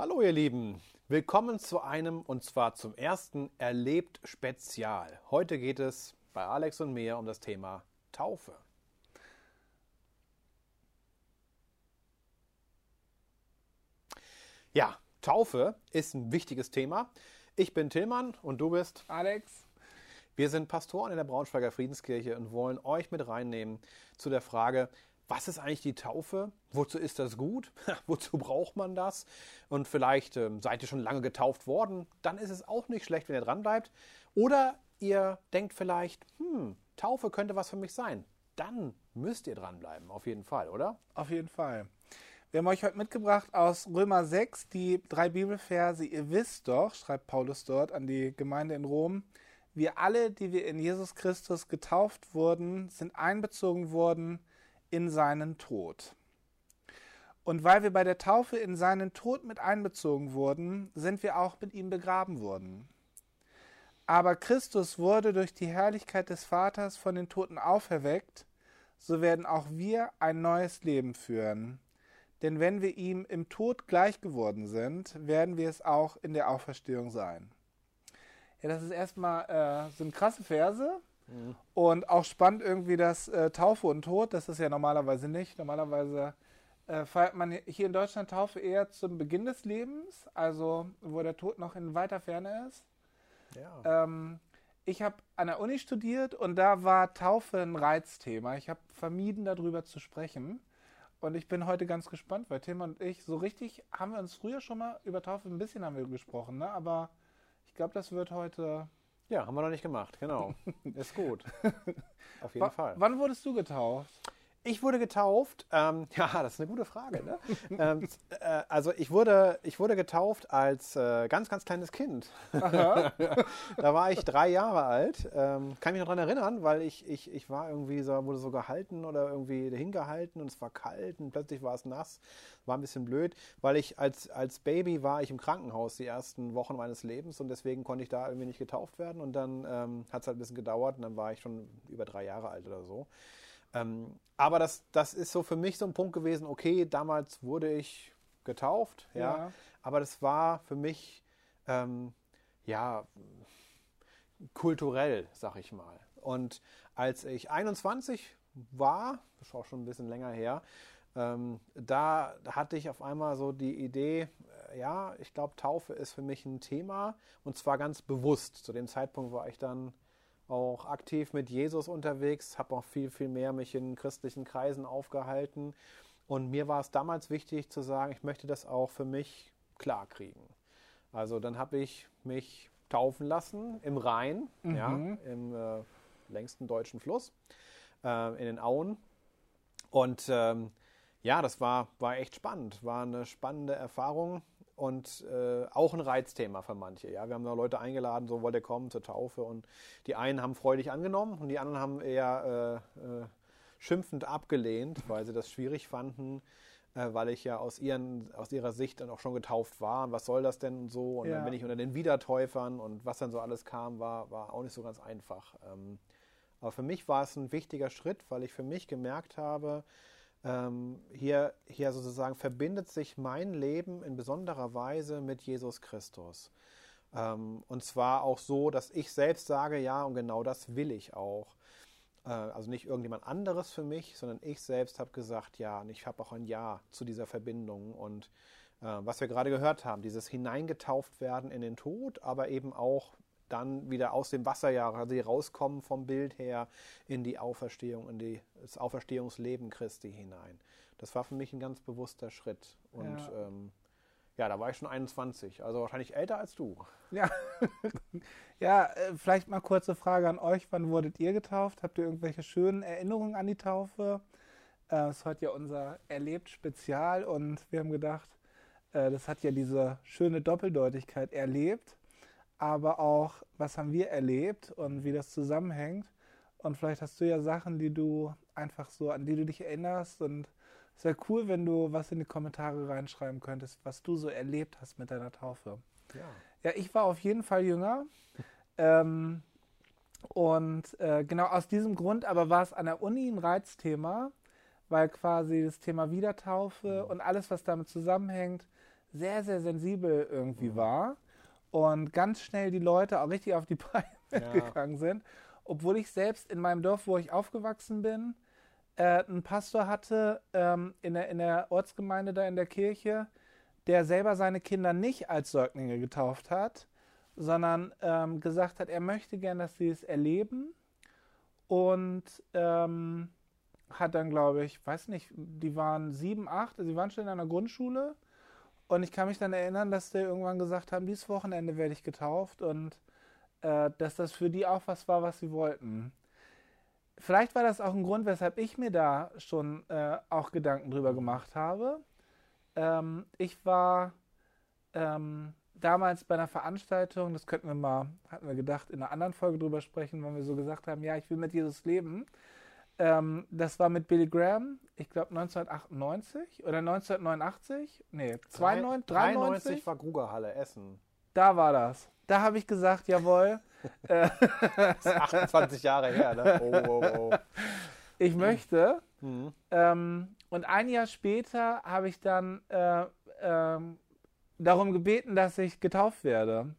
Hallo ihr Lieben, willkommen zu einem und zwar zum ersten Erlebt Spezial. Heute geht es bei Alex und mir um das Thema Taufe. Ja, Taufe ist ein wichtiges Thema. Ich bin Tillmann und du bist Alex. Wir sind Pastoren in der Braunschweiger Friedenskirche und wollen euch mit reinnehmen zu der Frage, was ist eigentlich die Taufe? Wozu ist das gut? Wozu braucht man das? Und vielleicht ähm, seid ihr schon lange getauft worden, dann ist es auch nicht schlecht, wenn ihr dran bleibt. Oder ihr denkt vielleicht, hm, Taufe könnte was für mich sein. Dann müsst ihr dranbleiben, auf jeden Fall, oder? Auf jeden Fall. Wir haben euch heute mitgebracht aus Römer 6 die drei Bibelverse. Ihr wisst doch, schreibt Paulus dort an die Gemeinde in Rom, wir alle, die wir in Jesus Christus getauft wurden, sind einbezogen worden in seinen Tod. Und weil wir bei der Taufe in seinen Tod mit einbezogen wurden, sind wir auch mit ihm begraben worden. Aber Christus wurde durch die Herrlichkeit des Vaters von den Toten auferweckt, so werden auch wir ein neues Leben führen. Denn wenn wir ihm im Tod gleich geworden sind, werden wir es auch in der Auferstehung sein. Ja, das ist erstmal äh, sind krasse Verse, und auch spannend irgendwie das äh, Taufe und Tod, das ist ja normalerweise nicht. Normalerweise äh, feiert man hier in Deutschland Taufe eher zum Beginn des Lebens, also wo der Tod noch in weiter Ferne ist. Ja. Ähm, ich habe an der Uni studiert und da war Taufe ein Reizthema. Ich habe vermieden, darüber zu sprechen. Und ich bin heute ganz gespannt, weil Tim und ich so richtig haben wir uns früher schon mal über Taufe ein bisschen haben wir gesprochen, ne? aber ich glaube, das wird heute ja, haben wir noch nicht gemacht, genau. Ist gut. Auf jeden w Fall. Wann wurdest du getauft? Ich wurde getauft, ähm, ja, das ist eine gute Frage. Ne? ähm, äh, also ich wurde, ich wurde getauft als äh, ganz, ganz kleines Kind. da war ich drei Jahre alt. Ähm, kann mich noch daran erinnern, weil ich, ich, ich war irgendwie so, wurde so gehalten oder irgendwie hingehalten und es war kalt und plötzlich war es nass. War ein bisschen blöd, weil ich als, als Baby war ich im Krankenhaus die ersten Wochen meines Lebens und deswegen konnte ich da irgendwie nicht getauft werden und dann ähm, hat es halt ein bisschen gedauert und dann war ich schon über drei Jahre alt oder so. Ähm, aber das, das ist so für mich so ein Punkt gewesen, okay, damals wurde ich getauft, ja, ja. aber das war für mich, ähm, ja, kulturell, sag ich mal. Und als ich 21 war, das ist auch schon ein bisschen länger her, ähm, da hatte ich auf einmal so die Idee, äh, ja, ich glaube, Taufe ist für mich ein Thema und zwar ganz bewusst. Zu dem Zeitpunkt war ich dann auch aktiv mit Jesus unterwegs, habe auch viel, viel mehr mich in christlichen Kreisen aufgehalten. Und mir war es damals wichtig zu sagen, ich möchte das auch für mich klar kriegen. Also dann habe ich mich taufen lassen im Rhein, mhm. ja, im äh, längsten deutschen Fluss, äh, in den Auen. Und ähm, ja, das war, war echt spannend, war eine spannende Erfahrung und äh, auch ein Reizthema für manche. Ja, wir haben da Leute eingeladen, so wollt ihr kommen zur Taufe und die einen haben freudig angenommen und die anderen haben eher äh, äh, schimpfend abgelehnt, weil sie das schwierig fanden, äh, weil ich ja aus, ihren, aus ihrer Sicht dann auch schon getauft war. Und was soll das denn so? Und ja. dann bin ich unter den Wiedertäufern und was dann so alles kam, war, war auch nicht so ganz einfach. Ähm, aber für mich war es ein wichtiger Schritt, weil ich für mich gemerkt habe, ähm, hier, hier sozusagen verbindet sich mein Leben in besonderer Weise mit Jesus Christus. Ähm, und zwar auch so, dass ich selbst sage, ja, und genau das will ich auch. Äh, also nicht irgendjemand anderes für mich, sondern ich selbst habe gesagt, ja, und ich habe auch ein Ja zu dieser Verbindung. Und äh, was wir gerade gehört haben, dieses hineingetauft werden in den Tod, aber eben auch dann wieder aus dem Wasser ja also rauskommen vom Bild her in die Auferstehung, in die, das Auferstehungsleben Christi hinein. Das war für mich ein ganz bewusster Schritt. Und ja. Ähm, ja, da war ich schon 21, also wahrscheinlich älter als du. Ja, ja äh, vielleicht mal kurze Frage an euch. Wann wurdet ihr getauft? Habt ihr irgendwelche schönen Erinnerungen an die Taufe? Äh, ist heute ja unser Erlebt-Spezial und wir haben gedacht, äh, das hat ja diese schöne Doppeldeutigkeit erlebt aber auch, was haben wir erlebt und wie das zusammenhängt. Und vielleicht hast du ja Sachen, die du einfach so, an die du dich erinnerst. Und es wäre cool, wenn du was in die Kommentare reinschreiben könntest, was du so erlebt hast mit deiner Taufe. Ja, ja ich war auf jeden Fall jünger. ähm, und äh, genau aus diesem Grund aber war es an der Uni ein Reizthema, weil quasi das Thema Wiedertaufe mhm. und alles, was damit zusammenhängt, sehr, sehr sensibel irgendwie war und ganz schnell die Leute auch richtig auf die Beine Ja. gegangen sind. Obwohl ich selbst in meinem Dorf, wo ich aufgewachsen bin, äh, einen Pastor hatte ähm, in, der, in der Ortsgemeinde da in der Kirche, der selber seine Kinder nicht als Säuglinge getauft hat, sondern ähm, gesagt hat, er möchte gern, dass sie es erleben und ähm, hat dann, glaube ich, weiß nicht, die waren sieben, acht, sie waren schon in einer Grundschule und ich kann mich dann erinnern, dass die irgendwann gesagt haben, dieses Wochenende werde ich getauft und äh, dass das für die auch was war, was sie wollten. Vielleicht war das auch ein Grund, weshalb ich mir da schon äh, auch Gedanken drüber gemacht habe. Ähm, ich war ähm, damals bei einer Veranstaltung, das könnten wir mal, hatten wir gedacht, in einer anderen Folge drüber sprechen, wenn wir so gesagt haben, ja, ich will mit Jesus leben. Ähm, das war mit Billy Graham, ich glaube 1998 oder 1989, nee, 92, 93, 93 war Grugerhalle, Essen. da war das. Da habe ich gesagt, jawohl, äh, Das ist 28 Jahre her, ne? Oh, oh, oh. ich möchte. Mhm. Ähm, und ein Jahr später habe ich dann äh, ähm, darum gebeten, dass ich getauft werde.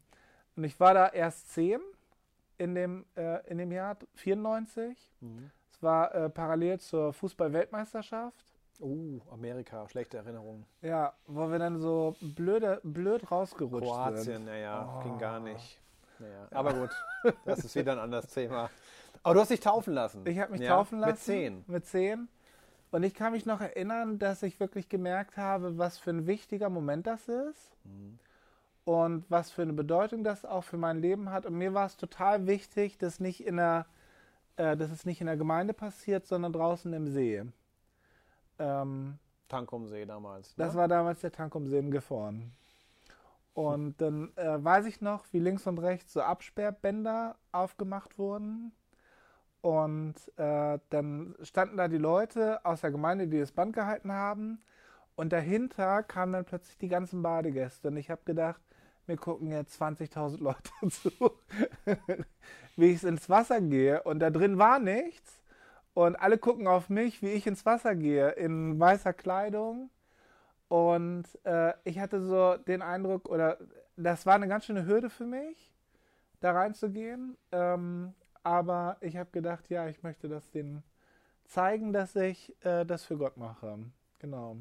Und ich war da erst zehn in dem, äh, in dem Jahr 94. Mhm. War äh, parallel zur Fußball-Weltmeisterschaft. Uh, Amerika, schlechte Erinnerungen. Ja, wo wir dann so blöde, blöd rausgerutscht Kroatien, sind. naja, Oh. ging gar nicht. Naja, aber gut, das ist wieder ein anderes Thema. Aber du hast dich taufen lassen. Ich habe mich ja, taufen lassen. Mit zehn. Mit zehn. Und ich kann mich noch erinnern, dass ich wirklich gemerkt habe, was für ein wichtiger Moment das ist Mhm. und was für eine Bedeutung das auch für mein Leben hat. Und mir war es total wichtig, dass, nicht in der, äh, dass es nicht in der Gemeinde passiert, sondern draußen im See. Ähm, Tankumsee damals. das ne? war damals der Tank um See in Gifhorn. Und dann äh, weiß ich noch, wie links und rechts so Absperrbänder aufgemacht wurden. Und äh, dann standen da die Leute aus der Gemeinde, die das Band gehalten haben. Und dahinter kamen dann plötzlich die ganzen Badegäste. Und ich habe gedacht, mir gucken jetzt 20.000 Leute zu, wie ich ins Wasser gehe. Und da drin war nichts. Und alle gucken auf mich, wie ich ins Wasser gehe, in weißer Kleidung. Und äh, ich hatte so den Eindruck, oder das war eine ganz schöne Hürde für mich, da reinzugehen. Ähm, aber ich habe gedacht, ja, ich möchte das denen zeigen, dass ich äh, das für Gott mache. Genau.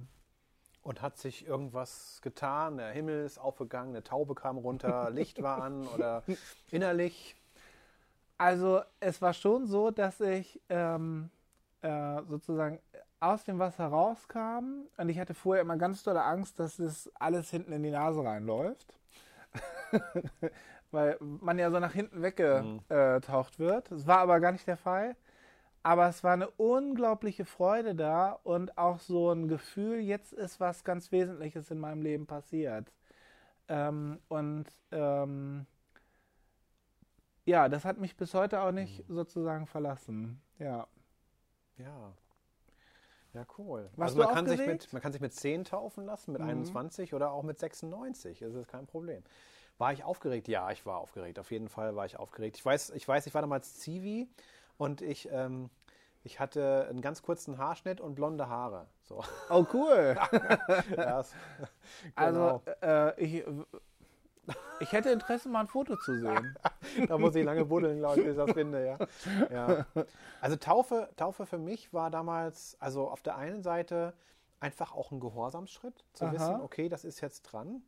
Und hat sich irgendwas getan? Der Himmel ist aufgegangen, eine Taube kam runter, Licht war an oder innerlich? Also es war schon so, dass ich ähm, äh, sozusagen aus dem Wasser rauskam und ich hatte vorher immer ganz dolle Angst, dass es alles hinten in die Nase reinläuft. Weil man ja so nach hinten weggetaucht wird. Das war aber gar nicht der Fall. Aber es war eine unglaubliche Freude da und auch so ein Gefühl, jetzt ist was ganz Wesentliches in meinem Leben passiert. Ähm, und ähm, ja, das hat mich bis heute auch nicht sozusagen verlassen. Ja. Ja. Ja, cool. Warst also man kann, sich mit, man kann sich mit 10 taufen lassen, mit Mhm. 21 oder auch mit 96. Das ist kein Problem. War ich aufgeregt? Ja, ich war aufgeregt. Auf jeden Fall war ich aufgeregt. Ich weiß, ich, weiß, ich war damals Zivi und ich, ähm, ich hatte einen ganz kurzen Haarschnitt und blonde Haare. So. Oh, cool. Ja, es- Also, äh, ich, ich hätte Interesse, mal ein Foto zu sehen. Da muss ich lange buddeln, glaube ich, bis ich das finde, ja. ja. Also Taufe, Taufe für mich war damals, also auf der einen Seite einfach auch ein Gehorsamsschritt, zu Aha. wissen, okay, das ist jetzt dran.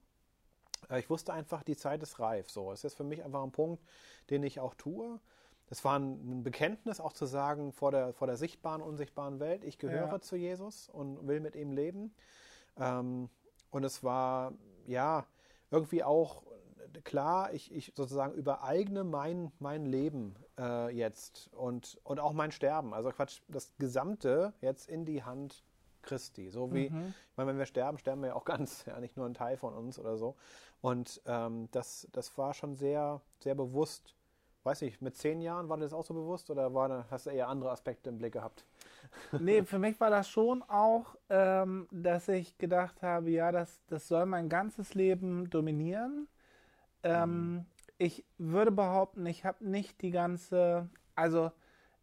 Äh, Ich wusste einfach, die Zeit ist reif. So, es ist für mich einfach ein Punkt, den ich auch tue. Das war ein Bekenntnis, auch zu sagen, vor der, vor der sichtbaren, unsichtbaren Welt, ich gehöre Ja. zu Jesus und will mit ihm leben. Ähm, und es war, ja, irgendwie auch klar, ich, ich sozusagen übereigne mein, mein Leben äh, jetzt und, und auch mein Sterben. Also Quatsch, das Gesamte jetzt in die Hand Christi. So wie, Mhm. ich meine, wenn wir sterben, sterben wir ja auch ganz, ja, nicht nur ein Teil von uns oder so. Und ähm, das, das war schon sehr, sehr bewusst. Weiß nicht, mit zehn Jahren war das auch so bewusst oder war, hast du eher andere Aspekte im Blick gehabt? Nee, für mich war das schon auch, ähm, dass ich gedacht habe, ja, das, das soll mein ganzes Leben dominieren. Ähm, Ich würde behaupten, ich habe nicht die ganze, also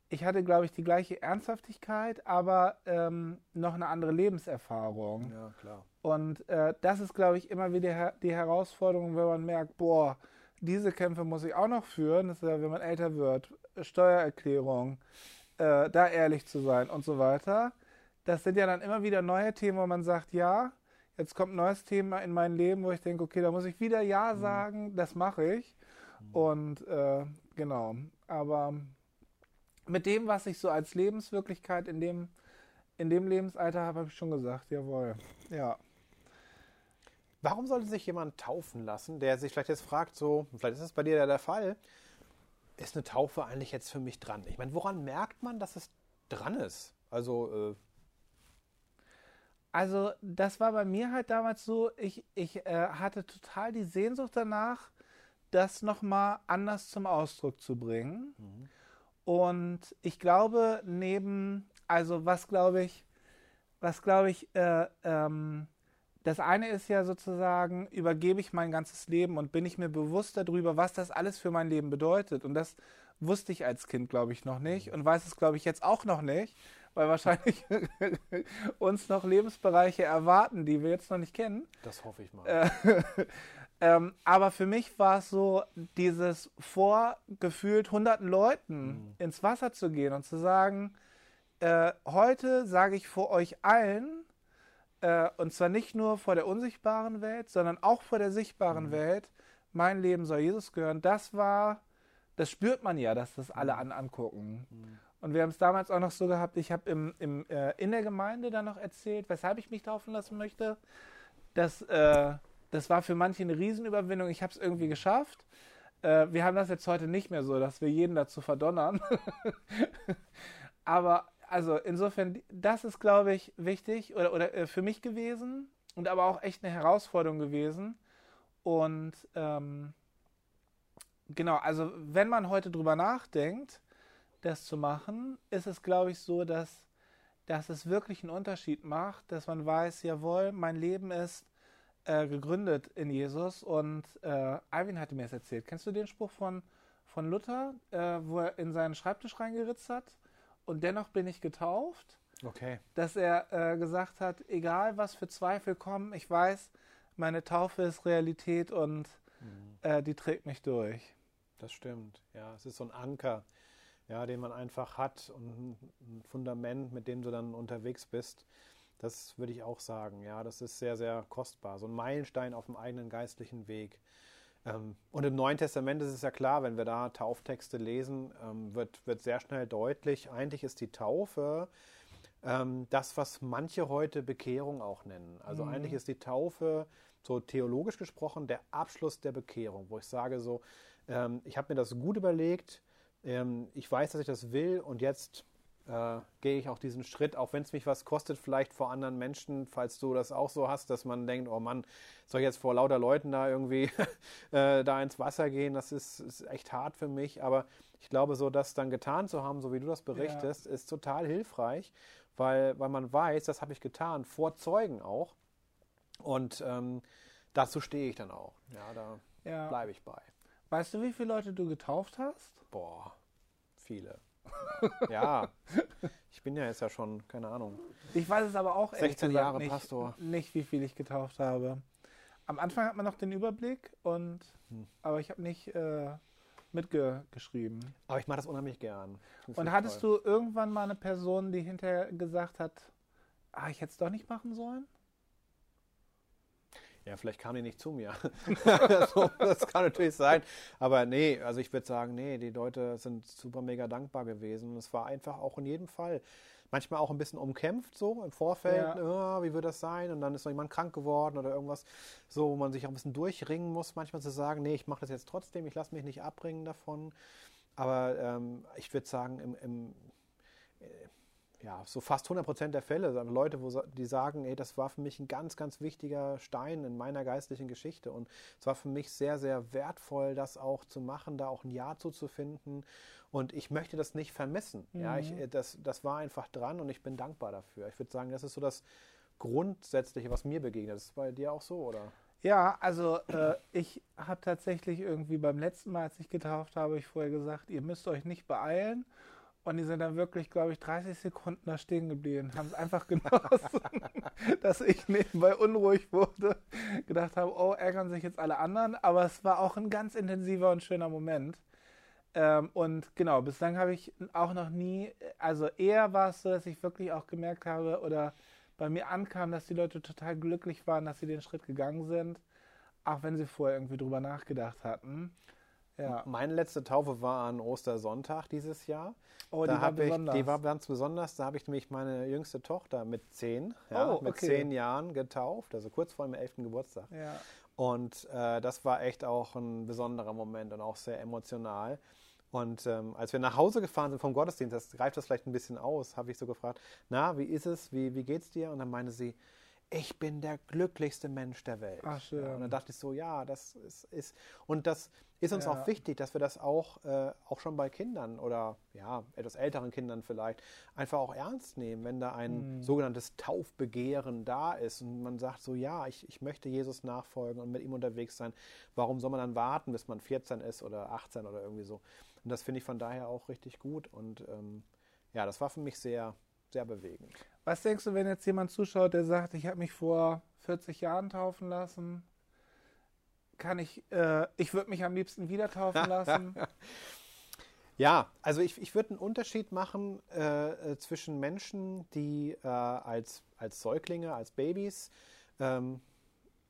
ich hatte, glaube ich, die gleiche Ernsthaftigkeit, aber ähm, noch eine andere Lebenserfahrung. Ja, klar. Und äh, das ist, glaube ich, immer wieder die Herausforderung, wenn man merkt, boah, diese Kämpfe muss ich auch noch führen. Das ist ja, wenn man älter wird, Steuererklärung, äh, da ehrlich zu sein und so weiter. Das sind ja dann immer wieder neue Themen, wo man sagt, ja, jetzt kommt ein neues Thema in mein Leben, wo ich denke, okay, da muss ich wieder Ja mhm. sagen, mhm. das mache ich. Mhm. Und äh, genau, aber mit dem, was ich so als Lebenswirklichkeit in dem, in dem Lebensalter habe, habe ich schon gesagt, jawohl, ja. Warum sollte sich jemand taufen lassen, der sich vielleicht jetzt fragt, so, vielleicht ist es bei dir ja der Fall, ist eine Taufe eigentlich jetzt für mich dran? Ich meine, woran merkt man, dass es dran ist? Also, äh also das war bei mir halt damals so, ich, ich äh, hatte total die Sehnsucht danach, das nochmal anders zum Ausdruck zu bringen. Mhm. Und ich glaube, neben, also was glaube ich, was glaube ich, äh, ähm, das eine ist ja sozusagen, übergebe ich mein ganzes Leben und bin ich mir bewusst darüber, was das alles für mein Leben bedeutet. Und das wusste ich als Kind, glaube ich, noch nicht und weiß es, glaube ich, jetzt auch noch nicht, weil wahrscheinlich uns noch Lebensbereiche erwarten, die wir jetzt noch nicht kennen. Das hoffe ich mal. Äh, ähm, aber für mich war es so, dieses vor gefühlt hunderten Leuten mhm. ins Wasser zu gehen und zu sagen, äh, heute sage ich vor euch allen, äh, und zwar nicht nur vor der unsichtbaren Welt, sondern auch vor der sichtbaren mhm. Welt. Mein Leben soll Jesus gehören. Das war, das spürt man ja, dass das alle mhm. an, angucken. Mhm. Und wir haben es damals auch noch so gehabt, ich habe im, im, äh, in der Gemeinde dann noch erzählt, weshalb ich mich taufen lassen möchte. Das, äh, das war für manche eine Riesenüberwindung. Ich habe es irgendwie geschafft. Äh, wir haben das jetzt heute nicht mehr so, dass wir jeden dazu verdonnern. Aber also insofern, das ist, glaube ich, wichtig oder, oder äh, für mich gewesen und aber auch echt eine Herausforderung gewesen. Und ähm, genau, also wenn man heute drüber nachdenkt, das zu machen, ist es, glaube ich, so, dass, dass es wirklich einen Unterschied macht, dass man weiß, jawohl, mein Leben ist äh, gegründet in Jesus. Und äh, Alvin hatte mir das erzählt. Kennst du den Spruch von, von Luther, äh, wo er in seinen Schreibtisch reingeritzt hat? und dennoch bin ich getauft. Okay. Dass er äh, gesagt hat, egal was für Zweifel kommen, ich weiß, meine Taufe ist Realität und mhm. äh, die trägt mich durch. Das stimmt. Ja, es ist so ein Anker, ja, den man einfach hat und ein Fundament, mit dem du dann unterwegs bist. Das würde ich auch sagen. Ja, das ist sehr, sehr kostbar. So ein Meilenstein auf dem eigenen geistlichen Weg. Ähm, und im Neuen Testament ist es ja klar, wenn wir da Tauftexte lesen, ähm, wird, wird sehr schnell deutlich, eigentlich ist die Taufe ähm, das, was manche heute Bekehrung auch nennen. Also mhm. eigentlich ist die Taufe, so theologisch gesprochen, der Abschluss der Bekehrung, wo ich sage so, ich habe mir das gut überlegt, ich weiß, dass ich das will und jetzt äh, gehe ich auch diesen Schritt, auch wenn es mich was kostet, vielleicht vor anderen Menschen, falls du das auch so hast, dass man denkt, oh Mann, soll ich jetzt vor lauter Leuten da irgendwie äh, da ins Wasser gehen, das ist, ist, echt hart für mich, aber ich glaube, so das dann getan zu haben, so wie du das berichtest, ja. ist total hilfreich, weil, weil man weiß, das habe ich getan, vor Zeugen auch und ähm, dazu stehe ich dann auch, ja, da ja. bleibe ich bei. Weißt du, wie viele Leute du getauft hast? Boah, viele ja, ich bin ja jetzt ja schon, keine Ahnung. Ich weiß es aber auch 16 Jahre nicht, Pastor. Nicht, wie viel ich getauft habe. Am Anfang hat man noch den Überblick und hm. aber ich habe nicht äh, mitgeschrieben. Aber ich mache das unheimlich gern. Das und hattest toll. du irgendwann mal eine Person, die hinterher gesagt hat, ah, ich hätte es doch nicht machen sollen? Ja, vielleicht kam die nicht zu mir. so, das kann natürlich sein. Aber nee, also ich würde sagen, nee, die Leute sind super mega dankbar gewesen. Es war einfach auch in jedem Fall manchmal auch ein bisschen umkämpft, so im Vorfeld. Ja. Oh, wie wird das sein? Und dann ist noch jemand krank geworden oder irgendwas, so, wo man sich auch ein bisschen durchringen muss, manchmal zu sagen, nee, ich mache das jetzt trotzdem, ich lasse mich nicht abbringen davon. Aber ähm, ich würde sagen, im, im ja, so fast 100 Prozent der Fälle, also Leute, wo, die sagen, ey, das war für mich ein ganz, ganz wichtiger Stein in meiner geistlichen Geschichte und es war für mich sehr, sehr wertvoll, das auch zu machen, da auch ein Ja zuzufinden und ich möchte das nicht vermissen. Mhm. Ja, ich, mhm. das, das war einfach dran und ich bin dankbar dafür. Ich würde sagen, das ist so das Grundsätzliche, was mir begegnet. Das ist bei dir auch so, oder? Ja, also äh, ich habe tatsächlich irgendwie beim letzten Mal, als ich getauft habe, ich vorher gesagt, ihr müsst euch nicht beeilen Und die sind dann wirklich, glaube ich, 30 Sekunden da stehen geblieben, haben es einfach genossen, dass ich nebenbei unruhig wurde, gedacht habe, oh, ärgern sich jetzt alle anderen. Aber es war auch ein ganz intensiver und schöner Moment. Ähm, und genau, bislang habe ich auch noch nie, also eher war es so, dass ich wirklich auch gemerkt habe oder bei mir ankam, dass die Leute total glücklich waren, dass sie den Schritt gegangen sind, auch wenn sie vorher irgendwie drüber nachgedacht hatten. Ja. Meine letzte Taufe war an Ostersonntag dieses Jahr. Oh, da die war besonders. Ich, die war ganz besonders. Da habe ich nämlich meine jüngste Tochter mit zehn, ja, oh, mit zehn Jahren getauft, also kurz vor dem elften Geburtstag. Ja. Und äh, das war echt auch ein besonderer Moment und auch sehr emotional. Und ähm, als wir nach Hause gefahren sind vom Gottesdienst, das greift das vielleicht ein bisschen aus, habe ich so gefragt, na, wie ist es, wie, wie geht's dir? Und dann meinte sie, ich bin der glücklichste Mensch der Welt. Ach, schön. Ja, und dann dachte ich so, ja, das ist, ist und das ist uns ja. auch wichtig, dass wir das auch, äh, auch schon bei Kindern oder ja, etwas älteren Kindern vielleicht einfach auch ernst nehmen, wenn da ein mhm. sogenanntes Taufbegehren da ist und man sagt so, ja, ich, ich möchte Jesus nachfolgen und mit ihm unterwegs sein. Warum soll man dann warten, bis man 14 ist oder 18 oder irgendwie so? Und das finde ich von daher auch richtig gut und ähm, ja, das war für mich sehr, sehr bewegend. Was denkst du, wenn jetzt jemand zuschaut, der sagt, ich habe mich vor 40 Jahren taufen lassen? Kann ich, äh, ich würde mich am liebsten wieder taufen lassen? ja, also ich, ich würde einen Unterschied machen äh, zwischen Menschen, die äh, als, als Säuglinge, als Babys ähm,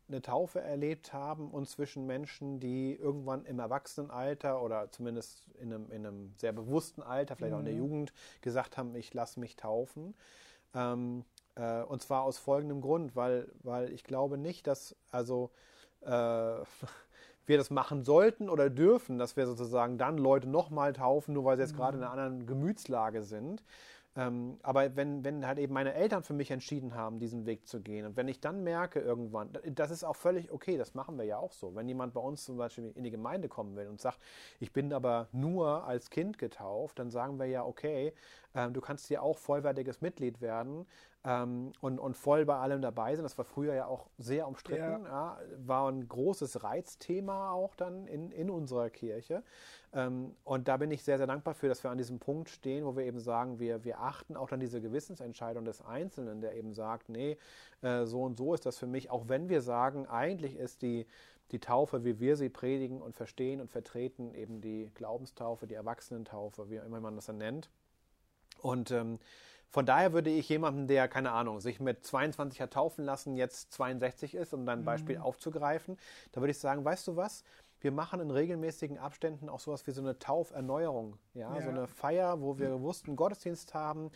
eine Taufe erlebt haben und zwischen Menschen, die irgendwann im Erwachsenenalter oder zumindest in einem, in einem sehr bewussten Alter, vielleicht mhm. auch in der mhm. Jugend, gesagt haben, ich lasse mich taufen. Ähm, äh, und zwar aus folgendem Grund, weil, weil ich glaube nicht, dass also äh, wir das machen sollten oder dürfen, dass wir sozusagen dann Leute nochmal taufen, nur weil sie jetzt mhm. gerade in einer anderen Gemütslage sind. Ähm, aber wenn, wenn halt eben meine Eltern für mich entschieden haben, diesen Weg zu gehen und wenn ich dann merke irgendwann, das ist auch völlig okay, das machen wir ja auch so. Wenn jemand bei uns zum Beispiel in die Gemeinde kommen will und sagt, ich bin aber nur als Kind getauft, dann sagen wir ja, okay, ähm, du kannst hier auch vollwertiges Mitglied werden ähm, und, und voll bei allem dabei sein. Das war früher ja auch sehr umstritten, ja. Ja, war ein großes Reizthema auch dann in, in unserer Kirche. Ähm, und da bin ich sehr, sehr dankbar für, dass wir an diesem Punkt stehen, wo wir eben sagen, wir, wir achten auch dann diese Gewissensentscheidung des Einzelnen, der eben sagt, nee, äh, so und so ist das für mich, auch wenn wir sagen, eigentlich ist die, die Taufe, wie wir sie predigen und verstehen und vertreten, eben die Glaubenstaufe, die Erwachsenentaufe, wie immer man das dann nennt. Und ähm, von daher würde ich jemanden, der, keine Ahnung, sich mit 22 hat taufen lassen, jetzt 62 ist, um dein Beispiel mhm. aufzugreifen, da würde ich sagen, weißt du was? Wir machen in regelmäßigen Abständen auch sowas wie so eine Tauferneuerung. Ja, ja. so eine Feier, wo wir bewusst einen Gottesdienst haben,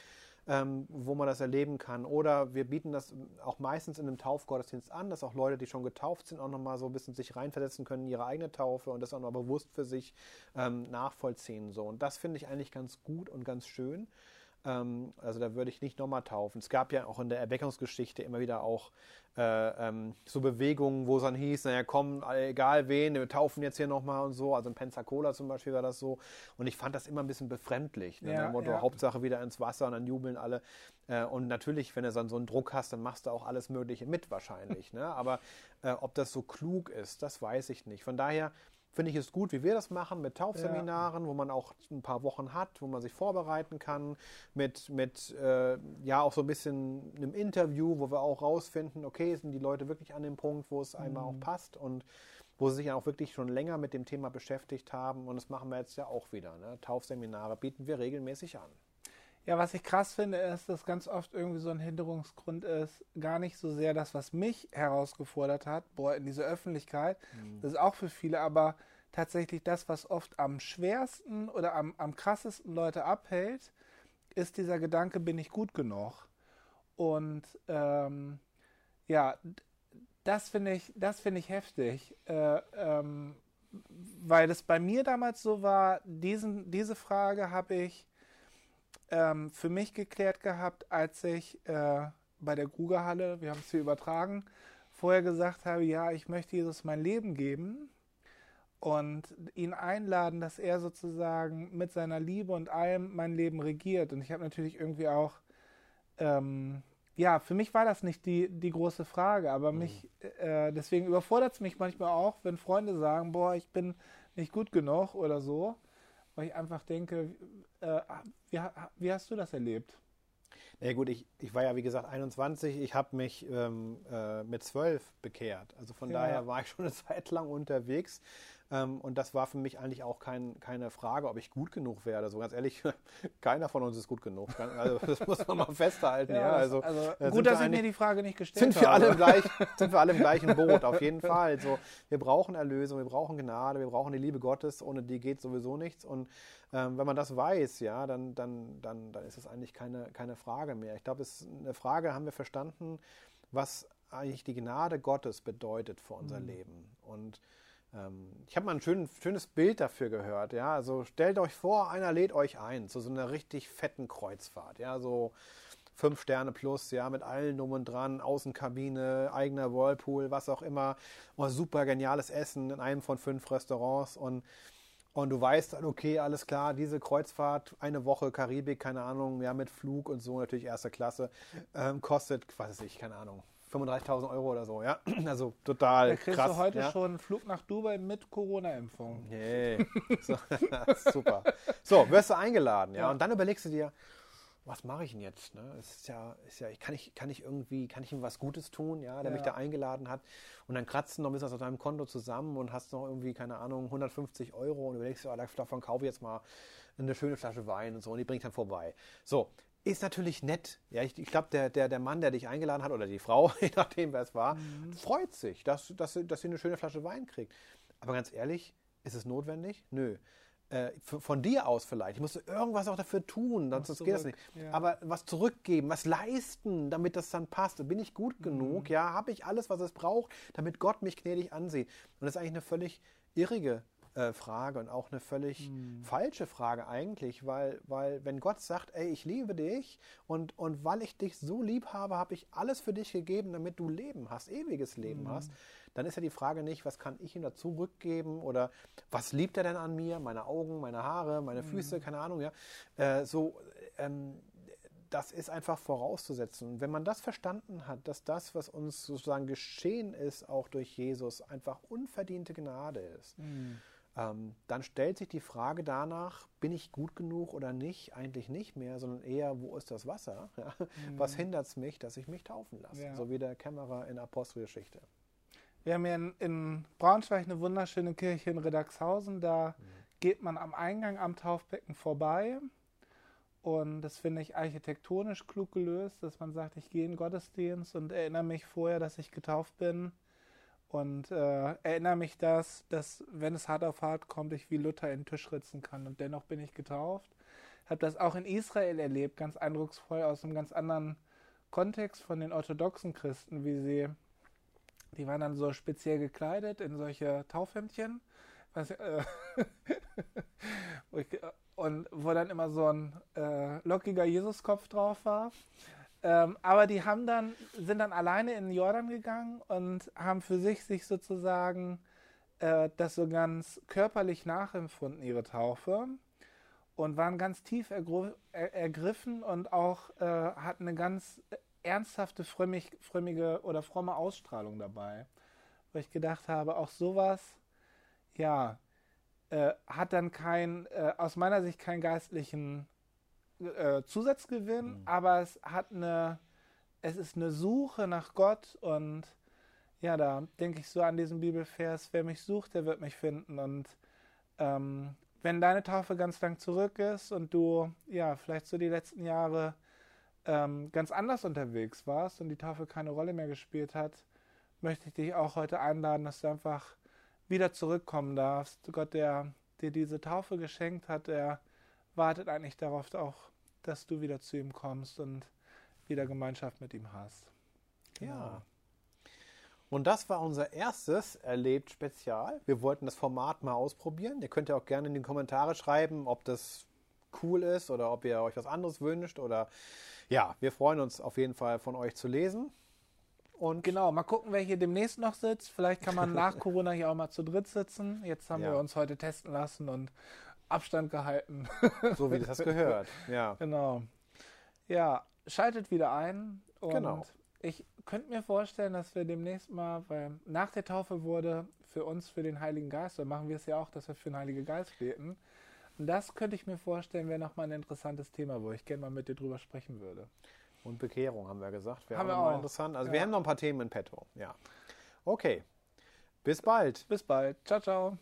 ähm, wo man das erleben kann. Oder wir bieten das auch meistens in einem Taufgottesdienst an, dass auch Leute, die schon getauft sind, auch nochmal so ein bisschen sich reinversetzen können in ihre eigene Taufe und das auch noch bewusst für sich ähm, nachvollziehen. So. Und das finde ich eigentlich ganz gut und ganz schön. Ähm, also da würde ich nicht nochmal taufen. Es gab ja auch in der Erweckungsgeschichte immer wieder auch äh, ähm, so Bewegungen, wo es dann hieß, naja, komm, egal wen, wir taufen jetzt hier nochmal und so. Also in Pensacola zum Beispiel war das so. Und ich fand das immer ein bisschen befremdlich. Ne? Ja, Motto, ja. Hauptsache wieder ins Wasser und dann jubeln alle. Äh, und natürlich, wenn du dann so einen Druck hast, dann machst du auch alles Mögliche mit wahrscheinlich. ne? Aber äh, ob das so klug ist, das weiß ich nicht. Von daher finde ich es gut, wie wir das machen, mit Taufseminaren, ja. wo man auch ein paar Wochen hat, wo man sich vorbereiten kann, mit, mit äh, ja auch so ein bisschen einem Interview, wo wir auch rausfinden, okay, sind die Leute wirklich an dem Punkt, wo es einmal mhm. auch passt und wo sie sich auch wirklich schon länger mit dem Thema beschäftigt haben. Und das machen wir jetzt ja auch wieder. Ne? Taufseminare bieten wir regelmäßig an. Ja, was ich krass finde, ist, dass ganz oft irgendwie so ein Hinderungsgrund ist, gar nicht so sehr das, was mich herausgefordert hat, boah, in diese Öffentlichkeit. Mhm. Das ist auch für viele, aber tatsächlich das, was oft am schwersten oder am, am krassesten Leute abhält, ist dieser Gedanke, bin ich gut genug? Und ähm, ja, das finde ich, das finde ich heftig, äh, ähm, weil es bei mir damals so war. Diesen, diese Frage habe ich ähm, für mich geklärt gehabt, als ich äh, bei der Grugerhalle, wir haben es hier übertragen, vorher gesagt habe, ja, ich möchte Jesus mein Leben geben und ihn einladen, dass er sozusagen mit seiner Liebe und allem mein Leben regiert. Und ich habe natürlich irgendwie auch, ähm, ja, für mich war das nicht die, die große Frage, aber mhm. mich, äh, deswegen überfordert es mich manchmal auch, wenn Freunde sagen, boah, ich bin nicht gut genug oder so. Weil ich einfach denke, äh, wie, wie hast du das erlebt? Na ja, gut, ich, ich war ja wie gesagt 21, ich habe mich ähm, äh, mit 12 bekehrt. Also von ja. daher war ich schon eine Zeit lang unterwegs. Ähm, und das war für mich eigentlich auch kein, keine Frage, ob ich gut genug werde. So ganz ehrlich, keiner von uns ist gut genug. Also das muss man mal festhalten. ja, ja. Also, also äh, gut, dass ich mir die Frage nicht gestellt sind wir habe. Alle gleich, sind wir alle im gleichen Boot, auf jeden Fall. So, wir brauchen Erlösung, wir brauchen Gnade, wir brauchen die Liebe Gottes. Ohne die geht sowieso nichts. Und ähm, wenn man das weiß, ja, dann, dann, dann, dann ist es eigentlich keine, keine Frage mehr. Ich glaube, es ist eine Frage, haben wir verstanden, was eigentlich die Gnade Gottes bedeutet für unser mhm. Leben. Und ich habe mal ein schön, schönes Bild dafür gehört. Ja, also stellt euch vor, einer lädt euch ein zu so einer richtig fetten Kreuzfahrt. Ja, so fünf Sterne plus, ja, mit allen Nummern dran, Außenkabine, eigener Whirlpool, was auch immer. Oh, super geniales Essen in einem von fünf Restaurants und und du weißt dann, okay, alles klar, diese Kreuzfahrt, eine Woche Karibik, keine Ahnung, ja, mit Flug und so, natürlich erste Klasse, ähm, kostet, was weiß ich, keine Ahnung, 35.000 Euro oder so, ja. Also total da kriegst krass. du heute ja? schon einen Flug nach Dubai mit Corona-Impfung. Nee, so, super. So, wirst du eingeladen, ja? ja. Und dann überlegst du dir, was mache ich denn jetzt? Ne? Es ist ja, ist ja, kann ich, kann ich irgendwie, kann ich ihm was Gutes tun, ja, der ja. mich da eingeladen hat. Und dann kratzt du noch ein bisschen aus deinem Konto zusammen und hast noch irgendwie, keine Ahnung, 150 Euro und überlegst du, oh, davon kaufe ich jetzt mal eine schöne Flasche Wein und so und die bringt dann vorbei. So, ist natürlich nett. Ja, ich, ich glaube, der, der, der Mann, der dich eingeladen hat, oder die Frau, je nachdem, wer es war, mhm. freut sich, dass, dass, dass sie eine schöne Flasche Wein kriegt. Aber ganz ehrlich, ist es notwendig? Nö. Äh, von dir aus vielleicht. Ich musste irgendwas auch dafür tun, sonst geht das nicht. Ja. Aber was zurückgeben, was leisten, damit das dann passt. Bin ich gut genug? Mhm. Ja, habe ich alles, was es braucht, damit Gott mich gnädig ansieht? Und das ist eigentlich eine völlig irrige äh, Frage und auch eine völlig hm. falsche Frage eigentlich, weil, weil wenn Gott sagt, ey, ich liebe dich und, und weil ich dich so lieb habe, habe ich alles für dich gegeben, damit du Leben hast, ewiges Leben hm. hast, dann ist ja die Frage nicht, was kann ich ihm dazu rückgeben oder was liebt er denn an mir, meine Augen, meine Haare, meine hm. Füße, keine Ahnung, ja. Äh, so, ähm, das ist einfach vorauszusetzen. Und wenn man das verstanden hat, dass das, was uns sozusagen geschehen ist, auch durch Jesus, einfach unverdiente Gnade ist. Mhm ähm, dann stellt sich die Frage danach, bin ich gut genug oder nicht? Eigentlich nicht mehr, sondern eher, wo ist das Wasser? Ja? Mhm. Was hindert es mich, dass ich mich taufen lasse? Ja. So wie der Kämmerer in Apostelgeschichte. Wir haben hier in, in, Braunschweig eine wunderschöne Kirche in Redaxhausen. Da mhm. geht man am Eingang am Taufbecken vorbei. Und das finde ich architektonisch klug gelöst, dass man sagt, ich gehe in Gottesdienst und erinnere mich vorher, dass ich getauft bin und äh, erinnere mich das, dass, wenn es hart auf hart kommt, ich wie Luther in den Tisch ritzen kann. Und dennoch bin ich getauft. Habe das auch in Israel erlebt, ganz eindrucksvoll aus einem ganz anderen Kontext von den orthodoxen Christen, wie sie, die waren dann so speziell gekleidet in solche Taufhemdchen. Was, äh, und wo dann immer so ein äh, lockiger Jesuskopf drauf war. Ähm, aber die haben dann, sind dann alleine in den Jordan gegangen und haben für sich sich sozusagen äh, das so ganz körperlich nachempfunden, ihre Taufe. Und waren ganz tief ergriffen und auch äh, hatten eine ganz ernsthafte, frömmig, frömmige oder fromme Ausstrahlung dabei. Wo ich gedacht habe, auch sowas, ja, äh, hat dann kein, äh, aus meiner Sicht keinen geistlichen äh, Zusatzgewinn, mhm. aber es hat eine, es ist eine Suche nach Gott und ja, da denke ich so an diesen Bibelvers, wer mich sucht, der wird mich finden. Und ähm, wenn deine Taufe ganz lang zurück ist und du ja vielleicht so die letzten Jahre ähm, ganz anders unterwegs warst und die Taufe keine Rolle mehr gespielt hat, möchte ich dich auch heute einladen, dass du einfach wieder zurückkommen darfst. Gott, der dir diese Taufe geschenkt hat, der wartet eigentlich darauf auch, dass du wieder zu ihm kommst und wieder Gemeinschaft mit ihm hast. Genau. Ja. Und das war unser erstes Erlebt Spezial. Wir wollten das Format mal ausprobieren. Ihr könnt ja auch gerne in die Kommentare schreiben, ob das cool ist oder ob ihr euch was anderes wünscht. Oder ja, wir freuen uns auf jeden Fall von euch zu lesen. Und genau, mal gucken, wer hier demnächst noch sitzt. Vielleicht kann man nach Corona hier auch mal zu dritt sitzen. Jetzt haben ja. wir uns heute testen lassen und Abstand gehalten. So wie das gehört, ja. Genau. Ja, schaltet wieder ein. Und genau. Ich könnte mir vorstellen, dass wir demnächst mal, weil nach der Taufe wurde für uns für den Heiligen Geist, da machen wir es ja auch, dass wir für den Heiligen Geist beten. Und das könnte ich mir vorstellen, wäre nochmal ein interessantes Thema, wo ich gerne mal mit dir drüber sprechen würde. Und Bekehrung haben wir gesagt. Wäre Haben wir auch. interessant. Also Ja. wir haben noch ein paar Themen in petto. Ja. Okay. Bis bald. Bis bald. Ciao, ciao.